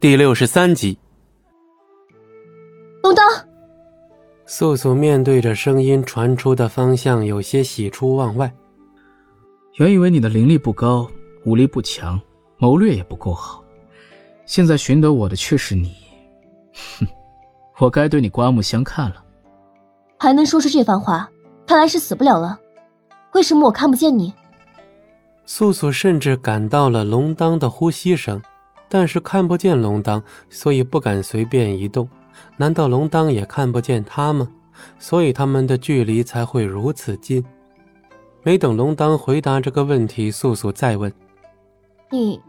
第六十三集。龙灯，素素面对着声音传出的方向，有些喜出望外。原以为你的灵力不高，武力不强，谋略也不够好，现在寻得我的却是你，哼，我该对你刮目相看了。还能说出这番话，看来是死不了了。为什么我看不见你？素素甚至感到了龙当的呼吸声，但是看不见龙当，所以不敢随便移动。难道龙当也看不见他吗？所以他们的距离才会如此近。没等龙当回答这个问题，素素再问：“你，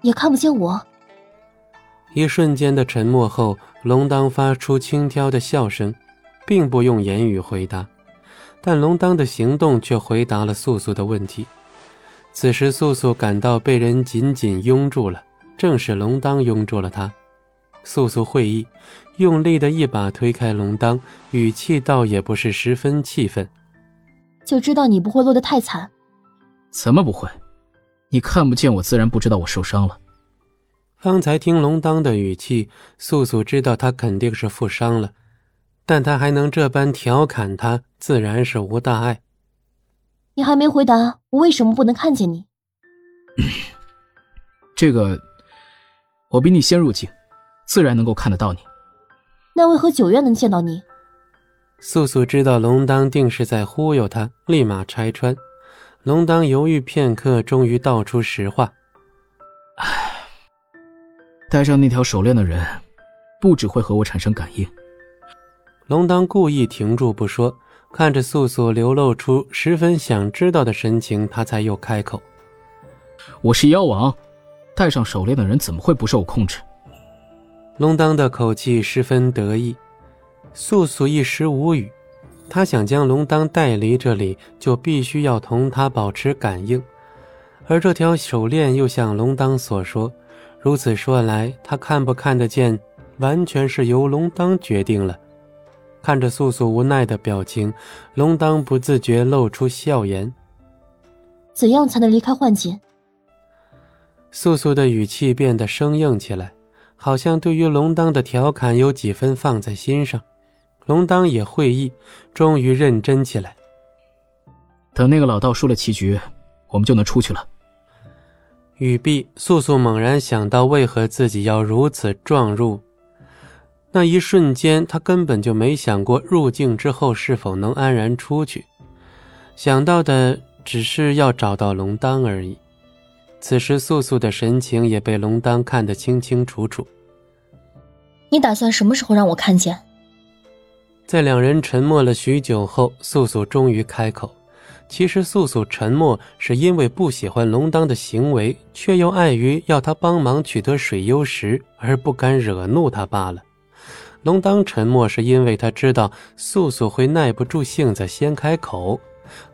也看不见我？”一瞬间的沉默后，龙当发出轻佻的笑声，并不用言语回答，但龙当的行动却回答了素素的问题。此时，素素感到被人紧紧拥住了，正是龙当拥住了他。素素会意，用力的一把推开龙当，语气倒也不是十分气愤。就知道你不会落得太惨。怎么不会？你看不见我，自然不知道我受伤了。方才听龙当的语气，素素知道他肯定是负伤了，但他还能这般调侃他，自然是无大碍。你还没回答我为什么不能看见你？这个，我比你先入境，自然能够看得到你。那为何九月能见到你？素素知道龙当定是在忽悠他，立马拆穿。龙当犹豫片刻，终于道出实话：“唉，戴上那条手链的人，不只会和我产生感应。”龙当故意停住不说，看着素素流露出十分想知道的神情，他才又开口：“我是妖王，戴上手链的人怎么会不受控制？”龙当的口气十分得意。素素一时无语，他想将龙当带离这里，就必须要同他保持感应，而这条手链又像龙当所说，如此说来，他看不看得见，完全是由龙当决定了。看着素素无奈的表情，龙当不自觉露出笑颜。怎样才能离开幻境？素素的语气变得生硬起来，好像对于龙当的调侃有几分放在心上。龙当也会意，终于认真起来。等那个老道输了棋局，我们就能出去了。语毕，素素猛然想到，为何自己要如此撞入？那一瞬间，他根本就没想过入境之后是否能安然出去，想到的只是要找到龙当而已。此时，素素的神情也被龙丹看得清清楚楚。你打算什么时候让我看见？在两人沉默了许久后，素素终于开口。其实，素素沉默是因为不喜欢龙当的行为，却又碍于要他帮忙取得水幽石而不敢惹怒他罢了。龙当沉默是因为他知道素素会耐不住性子先开口。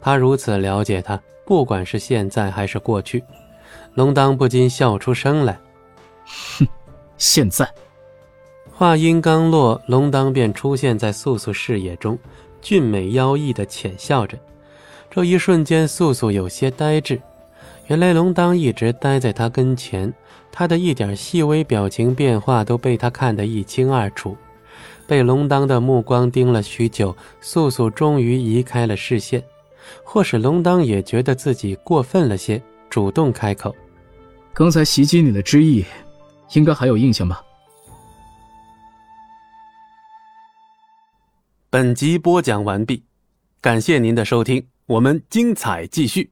他如此了解他，不管是现在还是过去。龙当不禁笑出声来：“哼，现在。”话音刚落，龙当便出现在素素视野中，俊美妖异的浅笑着。这一瞬间，素素有些呆滞。原来龙当一直待在他跟前，他的一点细微表情变化都被他看得一清二楚。被龙当的目光盯了许久，素素终于移开了视线。或是龙当也觉得自己过分了些，主动开口：“刚才袭击你的之意，应该还有印象吧？”本集播讲完毕，感谢您的收听，我们精彩继续。